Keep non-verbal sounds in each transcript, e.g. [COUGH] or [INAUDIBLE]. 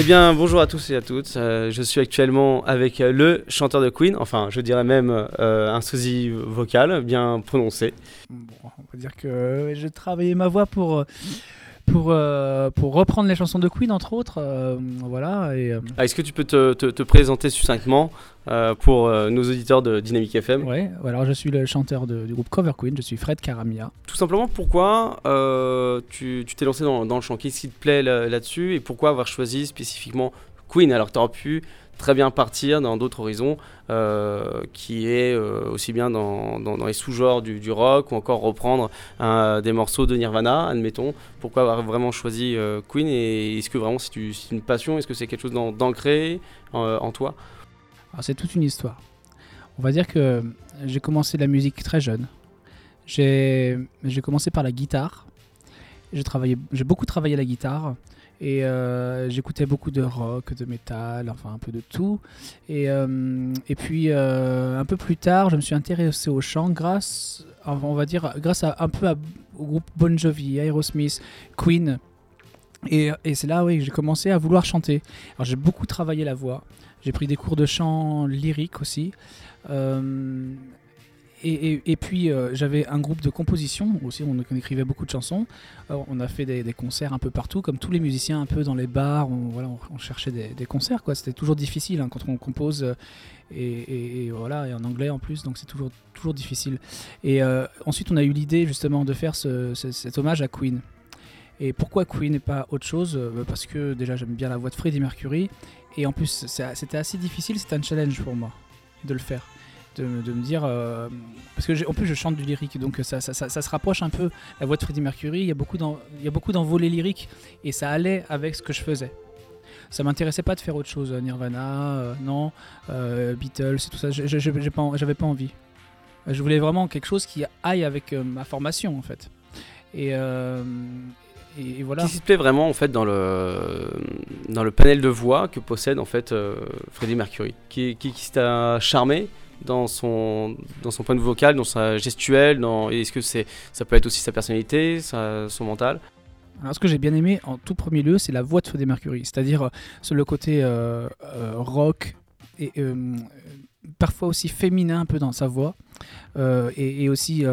Eh bien, bonjour à tous et à toutes. Euh, je suis actuellement avec euh, le chanteur de Queen, enfin, je dirais même euh, un sosie vocal bien prononcé. Bon, on va dire que j'ai travaillé ma voix pour, pour, pour reprendre les chansons de Queen, entre autres. voilà. Et, ah, Est-ce que tu peux te, te, présenter succinctement pour nos auditeurs de Dynamic FM Oui, alors je suis le chanteur du groupe Cover Queen, je suis Fred Caramia. Tout simplement, pourquoi tu t'es lancé dans, dans, le chant? Qu'est-ce qui te plaît là-dessus? Et pourquoi avoir choisi spécifiquement Queen alors tu aurais pu très bien partir dans d'autres horizons, euh, qui est euh, aussi bien dans, les sous-genres du, rock ou encore reprendre des morceaux de Nirvana, admettons. Pourquoi avoir vraiment choisi euh, Queen et est-ce que vraiment c'est une passion? Est-ce que c'est quelque chose d'ancré en toi? C'est toute une histoire. On va dire que j'ai commencé la musique très jeune. J'ai commencé par la guitare. J'ai beaucoup travaillé la guitare. Et euh, j'écoutais beaucoup de rock, de métal, enfin un peu de tout. Et, euh, et puis euh, un peu plus tard, je me suis intéressé au chant grâce, on va dire, grâce à, un peu au groupe Bon Jovi, Aerosmith, Queen. Et, et c'est là oui, j'ai commencé à vouloir chanter. Alors j'ai beaucoup travaillé la voix. J'ai pris des cours de chant lyrique aussi. Et, puis euh, j'avais un groupe de composition aussi, on, écrivait beaucoup de chansons. on a fait des, concerts un peu partout, comme tous les musiciens, un peu dans les bars. On, cherchait des, concerts. C'était toujours difficile hein, quand on compose euh, et, voilà, et en anglais en plus, donc c'est toujours toujours difficile. Et euh, ensuite, on a eu l'idée justement de faire cet hommage à Queen. Et pourquoi Queen et pas autre chose bah, Parce que déjà j'aime bien la voix de Freddie Mercury, et en plus c'était assez difficile, c'était un challenge pour moi de le faire de, me dire euh, parce que en plus je chante du lyrique donc ça, ça, ça, se rapproche un peu la voix de Freddie Mercury. Il y a beaucoup d'envolées lyriques et ça allait avec ce que je faisais. Ça m'intéressait pas de faire autre chose Nirvana euh, non euh, Beatles tout ça. J'avais pas, pas envie. Je voulais vraiment quelque chose qui aille avec ma formation en fait. Et, et, voilà. Qui te plaît vraiment en fait dans le dans le panel de voix que possède en fait Freddie Mercury? Qui, qui t'a charmé? Dans son, dans son point de vocal, dans sa gestuelle dans, Est-ce que c'est, ça peut être aussi sa personnalité, son mental? Alors, ce que j'ai bien aimé en tout premier lieu, c'est la voix de Freddie Mercury, c'est-à-dire euh, le côté euh, euh, rock et parfois aussi féminin un peu dans sa voix. et, aussi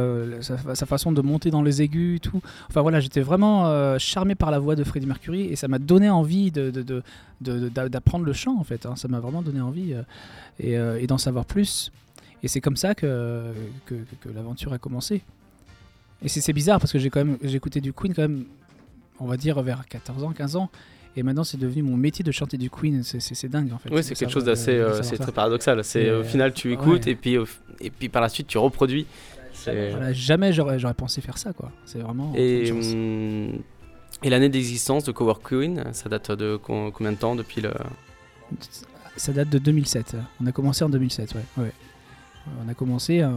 sa, façon de monter dans les aigus, tout. Enfin voilà, j'étais vraiment charmé par la voix de Freddie Mercury et ça m'a donné envie de, d'apprendre le chant en fait. Hein. Ça m'a vraiment donné envie euh, euh, et, d'en savoir plus. Et c'est comme ça que, l'aventure a commencé. Et c'est bizarre parce que j'ai quand même écouté du Queen quand même, on va dire vers 14 ans, 15 ans. Et maintenant, c'est devenu mon métier de chanter du Queen. C'est dingue en fait. Oui, c'est quelque chose d'assez, euh, c'est très paradoxal. C'est au final, tu écoutes et puis et puis par la suite, tu reproduis. jamais j'aurais pensé faire ça quoi. C'est vraiment. Et et l'année d'existence de Cover Queen, ça date de combien de temps depuis le... Ça date de 2007. On a commencé en 2007, ouais. On a commencé, euh,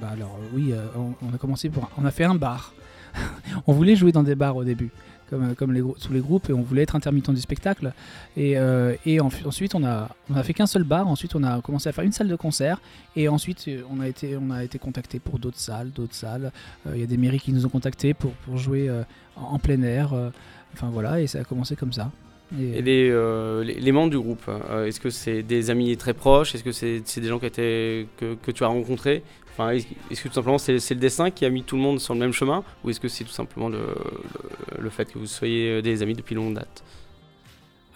bah alors oui, euh, on, a commencé pour, on a fait un bar. [LAUGHS] on voulait jouer dans des bars au début comme, comme les, tous les groupes, et on voulait être intermittent du spectacle. Et, euh, ensuite, on a, on a fait qu'un seul bar, ensuite on a commencé à faire une salle de concert, et ensuite on a été, on a été contacté pour d'autres salles, d'autres salles. Euh, il y a des mairies qui nous ont contactés pour, pour jouer euh, en, plein air. enfin voilà, et ça a commencé comme ça. Et, les, les, membres du groupe, est-ce que c'est des amis très proches? Est-ce que c'est des gens qui étaient, que, que, tu as rencontrés? Enfin, est-ce que tout simplement c'est le dessin qui a mis tout le monde sur le même chemin? Ou est-ce que c'est tout simplement le, le, fait que vous soyez des amis depuis longue date?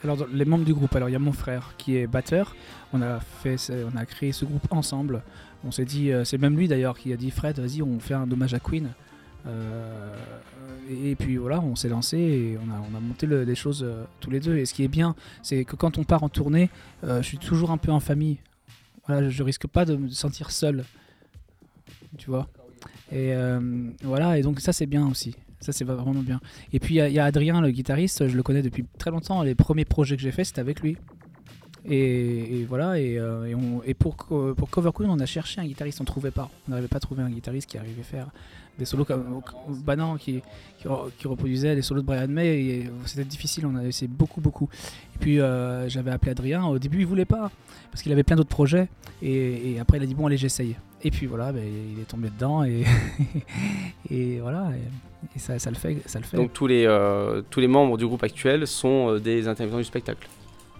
Alors les membres du groupe, alors il y a mon frère qui est batteur. On a fait, on a créé ce groupe ensemble. On s'est dit, euh, c'est même lui d'ailleurs qui a dit Fred, vas-y, on fait un hommage à Queen. Euh, et, puis voilà, on s'est lancé et on a, on a monté les choses euh, tous les deux. Et ce qui est bien, c'est que quand on part en tournée, je suis toujours un peu en famille. Voilà, je risque pas de me sentir seul tu vois. Et euh, voilà, et donc ça c'est bien aussi. Ça c'est vraiment bien. Et puis il y, a Adrien, le guitariste, je le connais depuis très longtemps. Les premiers projets que j'ai fait, c'était avec lui. Et, voilà, euh, et, pour, pour Cover Queen, on a cherché un guitariste, on trouvait pas. On n'arrivait pas à trouver un guitariste qui arrivait à faire des solos comme Banan qui, qui, reproduisait les solos de Brian May. C'était difficile, on a essayé beaucoup, beaucoup. Et puis euh, j'avais appelé Adrien. Au début, il voulait pas parce qu'il avait plein d'autres projets. Et, après, il a dit bon, allez, j'essaye. Et puis voilà, ben, il est tombé dedans et, [LAUGHS] et voilà. Et, ça, ça, le fait, ça le fait. Donc tous les, euh, tous les membres du groupe actuel sont des intervenants du spectacle?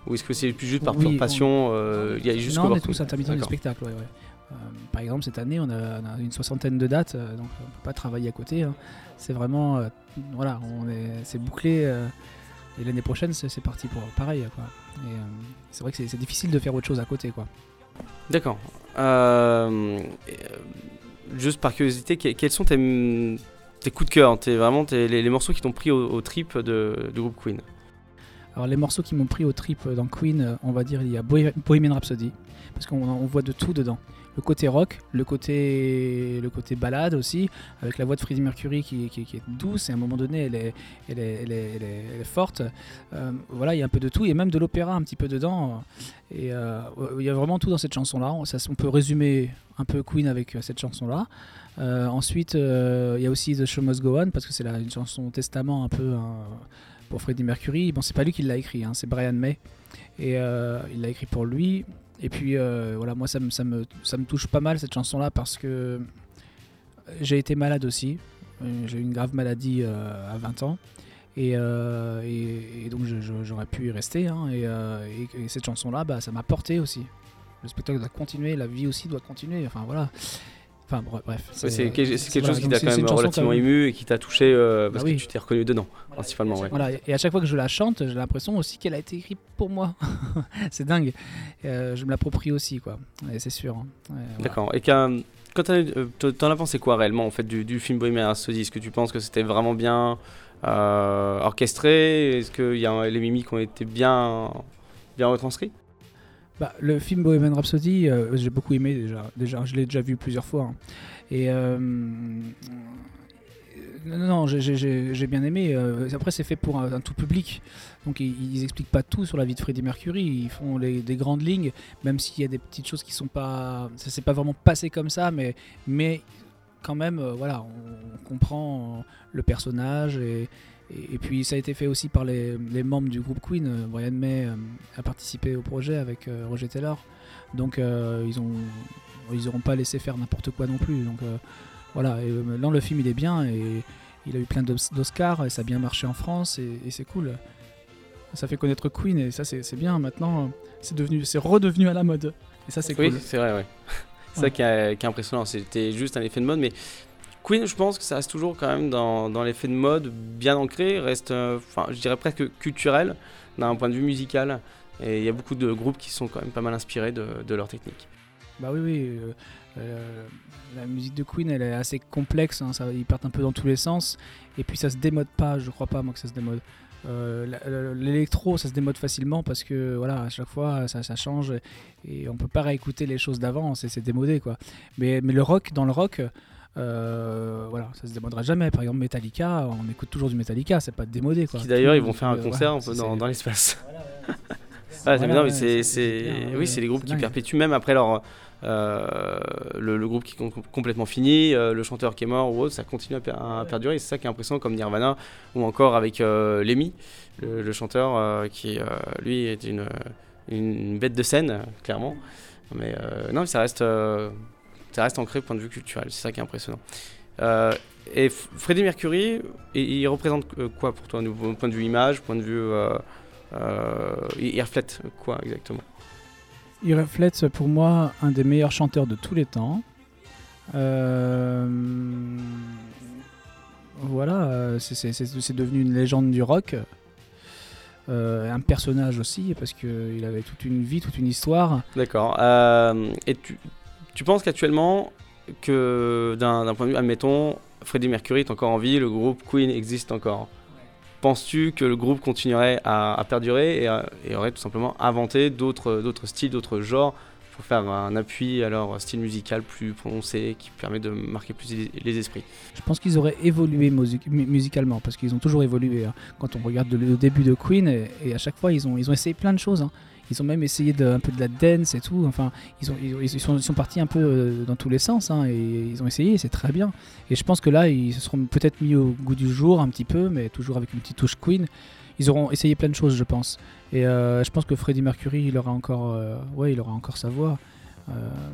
Ou est-ce que c'est plus juste par Oui, pure passion euh, Il y a juste non, on est tous intermittents du spectacle. ouais, ouais. Euh, par exemple, cette année, on a, on a une soixantaine de dates, euh, donc on peut pas travailler à côté. hein. C'est vraiment, euh, voilà, on est, c'est bouclé. et l'année prochaine, c'est, c'est parti pour pareil. Quoi. Et, c'est vrai que c'est, c'est difficile de faire autre chose à côté, quoi. D'accord. Juste par curiosité, que- quels sont tes, tes coups de cœur tes, Vraiment tes- les, les morceaux qui t'ont pris au, au trip de, du groupe Queen? Alors les morceaux qui m'ont pris au trip dans Queen, on va dire il y a Bohe- Bohemian Rhapsody parce qu'on on voit de tout dedans. Le côté rock, le côté, le côté balade aussi, avec la voix de Freddie Mercury qui, est douce et à un moment donné elle est, elle est, elle est- forte. Euh, voilà, il y a un peu de tout et même de l'opéra un petit peu dedans. Et euh, il y a vraiment tout dans cette chanson-là. On, peut résumer un peu Queen avec euh, cette chanson-là. Ensuite, il y a aussi The Show Must Go On parce que c'est une chanson testament un peu. hein, pour Freddie Mercury. Bon, c'est pas lui qui l'a écrit, hein, c'est Brian May. Et il l'a écrit pour lui. Et puis euh, voilà, moi ça me, ça, me, ça me touche pas mal cette chanson-là parce que j'ai été malade aussi. Euh, J'ai eu une grave maladie euh, à 20 ans. Et, euh, et- donc j'aurais pu y rester. hein. euh, et- et cette chanson-là, bah, ça m'a porté aussi. Le spectacle doit continuer, la vie aussi doit continuer. Enfin voilà. Enfin bre- bref. Ouais, C'est quelque, c'est quelque voilà, chose qui t'a quand même relativement ému et qui t'a touché euh, parce Bah oui. que tu t'es reconnu dedans, principalement. Ouais. Voilà, et à chaque fois que je la chante, j'ai l'impression aussi qu'elle a été écrite pour moi. [LAUGHS] c'est dingue. Euh, je me l'approprie aussi, quoi. Et c'est sûr. hein. D'accord. Et quand euh, t'en as pensé quoi réellement en fait du, du film Bohemian Rhapsody? Est-ce que tu penses que c'était vraiment bien euh, orchestré? Est-ce que y a, les mimiques ont été bien, bien retranscrits? Bah, le film Bohemian Rhapsody, euh, j'ai beaucoup aimé déjà. Déjà, je l'ai déjà vu plusieurs fois. hein. Et euh, non, non, j'ai- bien aimé. Euh, après, c'est fait pour un, tout public, donc ils, ils expliquent pas tout sur la vie de Freddie Mercury. Ils font des grandes lignes, même s'il y a des petites choses qui sont pas, ça s'est pas vraiment passé comme ça, mais mais quand même, voilà, on, on comprend le personnage et, et, et puis ça a été fait aussi par les, les membres du groupe Queen. Euh, Brian May euh, a participé au projet avec euh, Roger Taylor. Donc euh, ils ont ils n'auront pas laissé faire n'importe quoi non plus. Donc voilà, et, maintenant le film il est bien et il a eu plein d'os- d'Oscars et ça a bien marché en France et, et c'est cool. Ça fait connaître Queen et ça c'est bien. Maintenant c'est devenu c'est redevenu à la mode et ça c'est Oui, cool. c'est vrai, ouais. [LAUGHS] c'est ça qui est, qui est impressionnant. C'était juste un effet de mode, mais Queen, je pense que ça reste toujours quand même dans, dans l'effet de mode bien ancré, reste, euh, enfin, je dirais presque culturel d'un point de vue musical. Et il y a beaucoup de groupes qui sont quand même pas mal inspirés de, leur technique. Bah oui, oui. euh, euh, la musique de Queen, elle est assez complexe. hein, ça, ils partent un peu dans tous les sens. Et puis ça se démode pas. Je crois pas moi que ça se démode. L'électro, ça se démode facilement parce que voilà, à chaque fois ça, change et on peut pas réécouter les choses d'avant. C'est démodé quoi. Mais le rock, dans le rock. Euh, voilà, ça se démodera jamais. Par exemple, Metallica, on écoute toujours du Metallica, c'est pas démodé quoi. Qui d'ailleurs, ils vont faire un euh, concert dans, dans l'espace. [LAUGHS] Voilà, Ah, ouais, c'est, c'est- oui, c'est des groupes qui dingue. perpétuent même après leur euh, le, le groupe qui est com- complètement fini, euh, le chanteur qui est mort ou autre, ça continue à, per- à perdurer. Et c'est ça qui est impressionnant, comme Nirvana ou encore avec Lemmy, le, le chanteur qui lui est une, une bête de scène, clairement. Mais non, mais ça reste ça reste ancré au point de vue culturel. C'est ça qui est impressionnant. Euh, et Freddie Mercury, il, il représente euh, quoi pour toi, au point de vue image, point de vue euh, euh, il, il reflète quoi exactement? Il reflète pour moi un des meilleurs chanteurs de tous les temps. Voilà, c'est- devenu une légende du rock. Euh, un personnage aussi, parce qu'il avait toute une vie, toute une histoire. D'accord. Euh, et tu, tu penses qu'actuellement, que d'un point de vue, admettons, Freddie Mercury est encore en vie, le groupe Queen existe encore. Penses-tu que le groupe continuerait à, à perdurer et, à- et aurait tout simplement inventé d'autres styles, d'autres genres pour faire un appui à leur style musical plus prononcé qui permet de marquer plus les, les esprits? Je pense qu'ils auraient évolué musi- mu- musicalement, parce qu'ils ont toujours évolué. hein. Quand on regarde le début de Queen, et, et à chaque fois, ils ont, ils ont essayé plein de choses. hein. Ils ont même essayé un peu de la dance et tout. Enfin, ils, ont, ils, ont- ils sont, partis un peu euh, dans tous les sens. hein, et ils ont essayé, c'est très bien. Et je pense que là, ils se seront peut-être mis au goût du jour un petit peu, mais toujours avec une petite touche Queen. Ils auront essayé plein de choses, je pense. Et euh, je pense que Freddie Mercury, il aura encore, euh, ouais, il aura encore sa voix.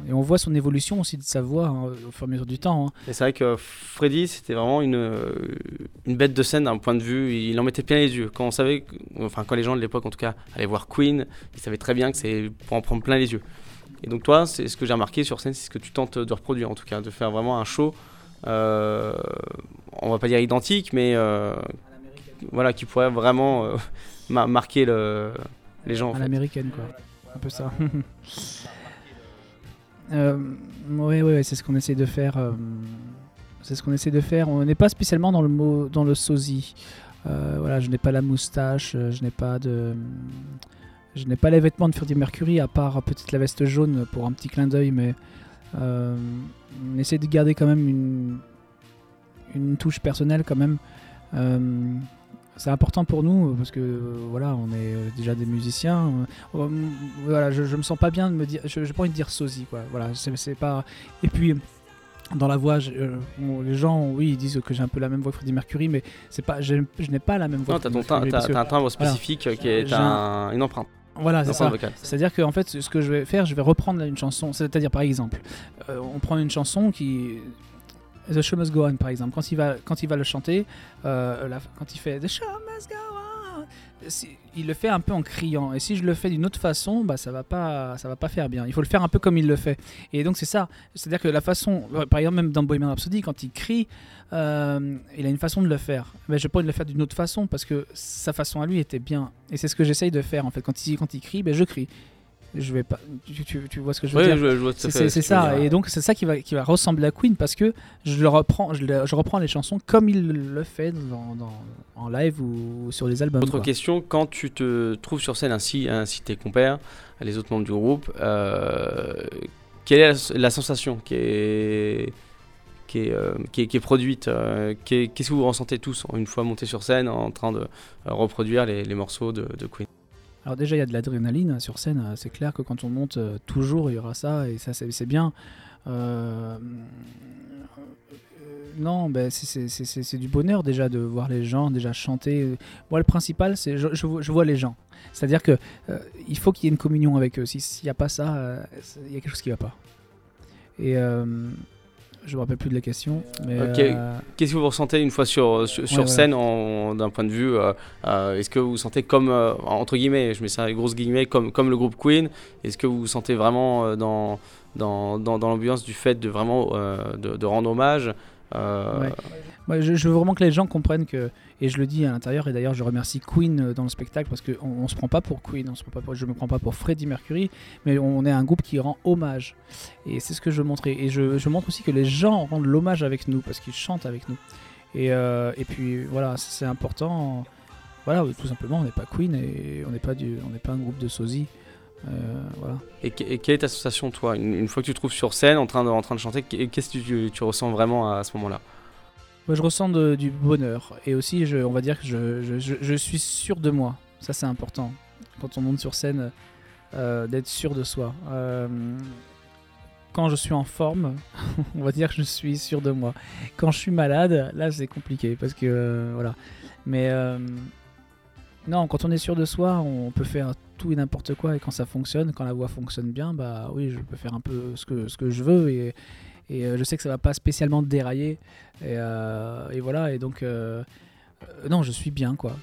Et on voit son évolution aussi de sa voix hein, au fur et à mesure du temps. hein. Et c'est vrai que Freddy, c'était vraiment une, euh, une bête de scène d'un point de vue. Il en mettait plein les yeux. Quand on savait, enfin, quand les gens de l'époque, en tout cas, allaient voir Queen, ils savaient très bien que c'est pour en prendre plein les yeux. Et donc, toi, c'est ce que j'ai remarqué sur scène, c'est ce que tu tentes de reproduire, en tout cas, de faire vraiment un show. euh, on va pas dire identique, mais euh, voilà, qui pourrait vraiment euh, [LAUGHS] ma- marquer le, les gens. en à l'américaine, quoi. Un peu ça. [LAUGHS] euh, ouais, ouais, ouais, c'est ce qu'on essaie de faire. euh, c'est ce qu'on essaie de faire. On n'est pas spécialement dans le mot, dans le sosie. Euh, voilà, je n'ai pas la moustache, euh, je n'ai pas de, je n'ai pas les vêtements de Freddie Mercury à part peut-être la veste jaune pour un petit clin d'œil, mais on essaie de garder quand même une, une touche personnelle quand même. C'est important pour nous parce que euh, voilà, on est euh, déjà des musiciens. Euh, voilà, je, je me sens pas bien de me dire, je, j'ai pas envie de dire sosie quoi. Voilà, c'est, pas. Et puis dans la voix, je- les gens, oui, ils disent que j'ai un peu la même voix que Freddie Mercury, mais c'est pas, je, je n'ai pas la même voix. Non, que t'as ton Mercury, t'as un timbre spécifique qui est un- une empreinte. Voilà, c'est ça. C'est-à-dire que en fait, ce que je vais faire, je vais reprendre une chanson. C'est-à-dire, par exemple, on prend une chanson qui. The Show Must Go On, par exemple. Quand il va, quand il va le chanter, euh, quand il fait The Show Must Go On, il le fait un peu en criant. Et si je le fais d'une autre façon, bah, ça va va pas faire bien. Il faut le faire un peu comme il le fait. Et donc, c'est ça. C'est-à-dire que la façon. Par exemple, même dans Bohemian Rhapsody, quand il crie, euh, il a une façon de le faire. Mais je pas le faire d'une autre façon parce que sa façon à lui était bien. Et c'est ce que j'essaye de faire en fait. Quand il, quand il crie, ben, je crie. Je vais pas. Tu, tu- tu vois ce que je veux Oui, dire je, je C'est ce ça. Et donc c'est ça qui va, qui va ressembler à Queen parce que je le reprends, je, le- je reprends les chansons comme il le fait dans, dans- en live ou sur les albums. Autre quoi. question, quand tu te trouves sur scène ainsi, ainsi tes compères, les autres membres du groupe, euh, quelle est la, la sensation qui est, qui est, euh, qui est, qui est produite euh, Qu'est-ce que vous ressentez tous une fois montés sur scène en train de reproduire les, les morceaux de, de Queen? Alors déjà il y a de l'adrénaline hein, sur scène. euh, C'est clair que quand on monte, euh, toujours il y aura ça et ça c'est bien. Euh, euh, non, ben, c'est- du bonheur déjà de voir les gens déjà chanter. Moi, le principal, c'est je, je vois- les gens. C'est-à-dire que il faut qu'il y ait une communion avec eux. Si- S'il n'y a pas ça, il y a quelque chose qui ne va pas. Et je me rappelle plus de la question. Mais, euh, Qu'est-ce que vous ressentez une fois sur, sur, sur Ouais, scène d'un point de vue euh, euh, Est-ce que vous vous sentez comme, entre guillemets, je mets ça avec grosses guillemets, comme, comme le groupe Queen Est-ce que vous vous sentez vraiment dans, dans, dans, dans l'ambiance du fait de vraiment de, de rendre hommage Moi, je, veux vraiment que les gens comprennent que, et je le dis à l'intérieur, et d'ailleurs je remercie Queen euh, dans le spectacle parce qu'on on se prend pas pour Queen, on se je me prends pas pour Freddie Mercury, mais on est un groupe qui rend hommage. Et c'est ce que je veux montrer. Et je, montre aussi que les gens rendent l'hommage avec nous parce qu'ils chantent avec nous. Et, euh, et puis voilà, c'est important. Voilà, tout simplement, on n'est pas Queen et on n'est pas, pas un groupe de sosie. Euh, voilà. et, que- et quelle est ta sensation, toi une, une fois que tu te trouves sur scène en train de, en train de chanter, qu'est- qu'est-ce que tu, tu ressens vraiment à, ce moment-là? Moi, je ressens de- du bonheur. Et aussi, je, on va dire que je, je- je- je suis sûr de moi. Ça, c'est important. Quand on monte sur scène, euh, d'être sûr de soi. Euh, quand je suis en forme, [LAUGHS] on va dire que je suis sûr de moi. Quand je suis malade, là, c'est compliqué. Parce que, euh, voilà. Mais non, quand on est sûr de soi, on peut faire tout et n'importe quoi. Et quand ça fonctionne, quand la voix fonctionne bien, bah oui, je peux faire un peu ce que, ce que je veux. Et, et euh, je sais que ça va pas spécialement dérailler. Et, euh, et voilà, et donc, euh, euh, non, je suis bien, quoi.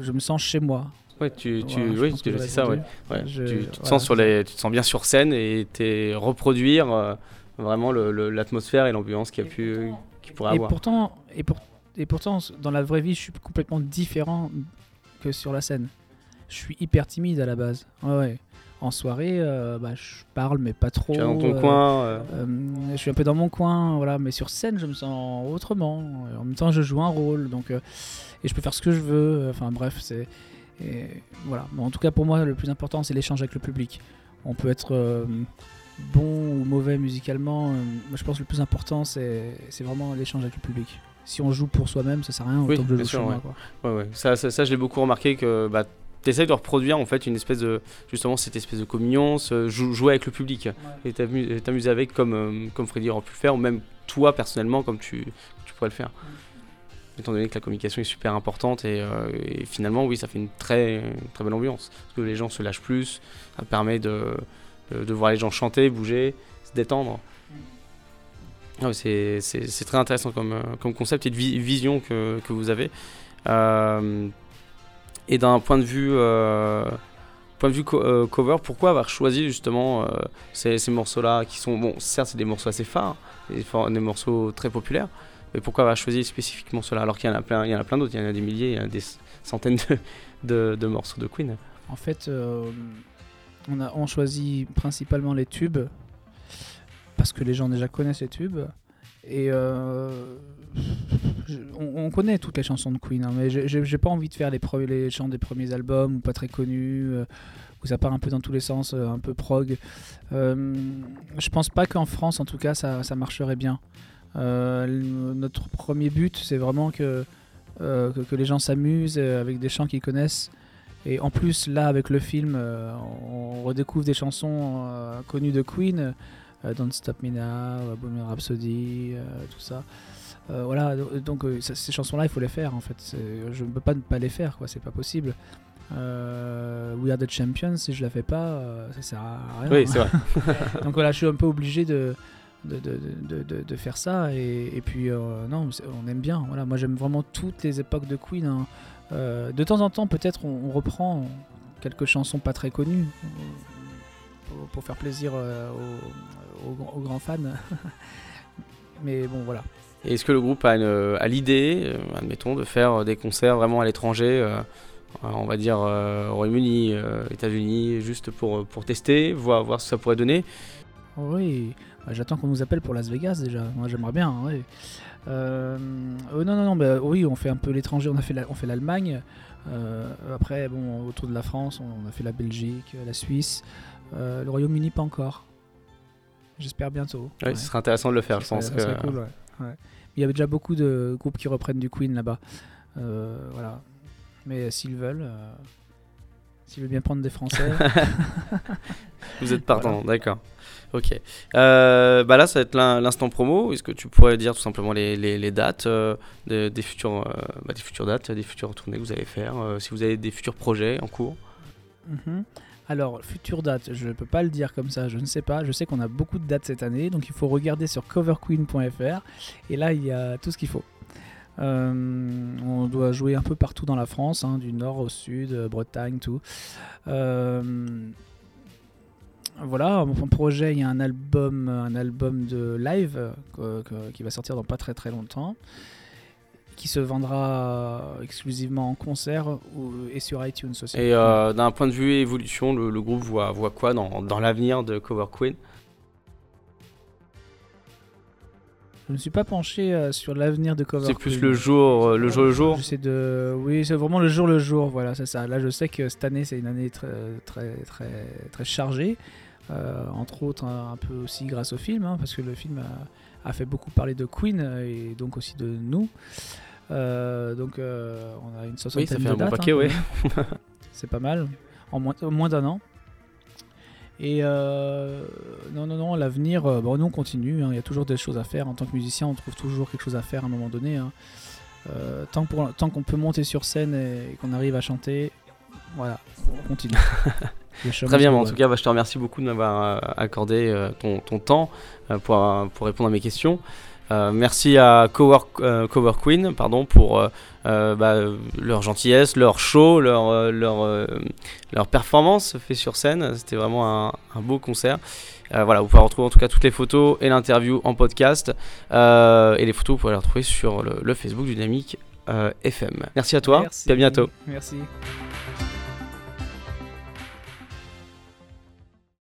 Je me sens chez moi. Ouais, tu, tu, Voilà, oui, tu- c'est ça, ouais. répondu. Ouais, Je- tu, tu te voilà, sens sur les, tu te sens bien sur scène et t'es reproduire euh, vraiment le- le- l'atmosphère et l'ambiance qu'il y a pu, qu'il pourrait Et avoir. pourtant, et, pour- et pourtant, dans la vraie vie, je suis complètement différent que sur la scène. Je suis hyper timide à la base. Ouais, ouais. En soirée, euh, bah, je parle, mais pas trop. Tu es dans ton euh, coin. euh, je suis un peu dans mon coin, voilà. Mais sur scène, je me sens autrement. En même temps, je joue un rôle, donc et je peux faire ce que je veux. Enfin bref, c'est voilà. Bon, en tout cas, pour moi, le plus important, c'est l'échange avec le public. On peut être bon ou mauvais musicalement. moi, je pense que le plus important, c'est vraiment l'échange avec le public. Si on joue pour soi-même, ça sert à rien Oui, autant que je bien joue sûr, chez moi. ouais. quoi. Ouais, ouais. Ça, ça, ça, je l'ai beaucoup remarqué que bah, tu essayes de reproduire en fait une espèce de justement cette espèce de communion, ce jou- jouer avec le public et t'amu- et t'amuser avec comme euh, comme Freddy aurait pu le faire ou même toi personnellement comme tu, tu pourrais le faire. Étant donné que la communication est super importante et, euh, et finalement oui ça fait une très très belle ambiance parce que les gens se lâchent plus, ça permet de de, voir les gens chanter, bouger, se détendre. C'est très intéressant comme, comme concept et de vision que, que, vous avez. Et d'un point de vue point de vue cover, pourquoi avoir choisi justement ces, ces morceaux-là qui sont, bon, certes, c'est des morceaux assez phares, des, morceaux très populaires, mais pourquoi avoir choisi spécifiquement cela alors qu'il y en a plein, y en a plein d'autres, il y en a des milliers, il y en a des centaines de, de, morceaux de Queen. En fait, euh, on a on choisit principalement les tubes parce que les gens déjà connaissent les tubes et euh, on, connaît toutes les chansons de Queen, hein, mais j'ai pas envie de faire les, chants des premiers albums ou pas très connus. Euh, où ça part un peu dans tous les sens, un peu prog. je pense pas qu'en France, en tout cas, ça, marcherait bien. Euh, notre premier but, c'est vraiment que, euh, les gens s'amusent euh, avec des chants qu'ils connaissent. Et en plus, là, avec le film, on redécouvre des chansons connues de Queen, Don't Stop Me Now, Bohemian Rhapsody, tout ça. Voilà, donc ces chansons-là, il faut les faire en fait. Je ne peux pas ne pas les faire, quoi. C'est pas possible. We Are the Champions, si je la fais pas, ça sert à rien. Oui, c'est vrai. [LAUGHS] donc voilà, je suis un peu obligé de, de, de, de, de, faire ça. Et, et puis, euh, non, on aime bien. Voilà, moi, j'aime vraiment toutes les époques de Queen. Hein. Euh, de temps en temps, peut-être, on, reprend quelques chansons pas très connues pour, faire plaisir euh, aux, grands fans. [LAUGHS] Mais bon, voilà. Est-ce que le groupe a, a l'idée, admettons, de faire des concerts vraiment à l'étranger on va dire au Royaume-Uni, États-Unis, juste pour, pour tester, voir, voir ce que ça pourrait donner? Oui, bah, j'attends qu'on nous appelle pour Las Vegas déjà. Moi j'aimerais bien. Hein, euh, oh, non, non, non, bah, oui, on fait un peu l'étranger. On a fait on fait l'Allemagne. Euh, après, bon, autour de la France, on a fait la Belgique, la Suisse, euh, le Royaume-Uni pas encore. J'espère bientôt. Oui, ce serait intéressant de le faire, je pense. Cool, Il y avait déjà beaucoup de groupes qui reprennent du Queen là-bas. voilà. Mais s'ils veulent, s'ils veulent bien prendre des Français. [LAUGHS] [LAUGHS] Vous êtes partant, d'accord. Ok. Euh, bah là, ça va être l'instant promo. Est-ce que tu pourrais dire tout simplement les, les, dates euh, des, futures, euh, bah, des futures dates, des futures tournées que vous allez faire, si vous avez des futurs projets en cours? Mhm. Alors, future date, je ne peux pas le dire comme ça, je ne sais pas. Je sais qu'on a beaucoup de dates cette année, donc il faut regarder sur coverqueen.fr. Et là, il y a tout ce qu'il faut. on doit jouer un peu partout dans la France, hein, du nord au sud, Bretagne, tout. Voilà, mon projet, il y a un album, un album de live qui va sortir dans pas très très longtemps, qui se vendra exclusivement en concert et sur iTunes aussi. Et euh, d'un point de vue évolution, le, groupe voit, voit quoi dans, dans l'avenir de Cover Queen? Je ne suis pas penché euh, sur l'avenir de Cover. C'est plus le jour, euh, le jour le jour? de, oui, c'est vraiment le jour le jour. Voilà, c'est ça. Là, je sais que cette année, c'est une année très, très, très, très chargée. Euh, entre autres un, peu aussi grâce au film, hein, parce que le film a, fait beaucoup parler de Queen et donc aussi de nous. Euh, donc euh, on a une soixantaine oui, ça fait un Bon paquet, oui. [LAUGHS] c'est pas mal, en moins, moins d'un an. Et non, non, non, l'avenir, bon, nous on continue, hein. il y a toujours des choses à faire. En tant que musicien, on trouve toujours quelque chose à faire à un moment donné. Hein. tant qu'on peut monter sur scène et qu'on arrive à chanter, voilà, on continue. [LAUGHS] Très bien, en tout cas, bah, je te remercie beaucoup de m'avoir euh, accordé euh, ton, ton, temps euh, pour, pour, répondre à mes questions. Merci à Cover, Cover, Queen pardon, pour bah, leur gentillesse, leur show, leur, leur, leur performance fait sur scène. C'était vraiment un, un, beau concert. voilà, vous pouvez retrouver en tout cas toutes les photos et l'interview en podcast. et les photos, vous pouvez les retrouver sur le, le Facebook Dynamique FM. Merci à toi, merci. et à bientôt. Merci.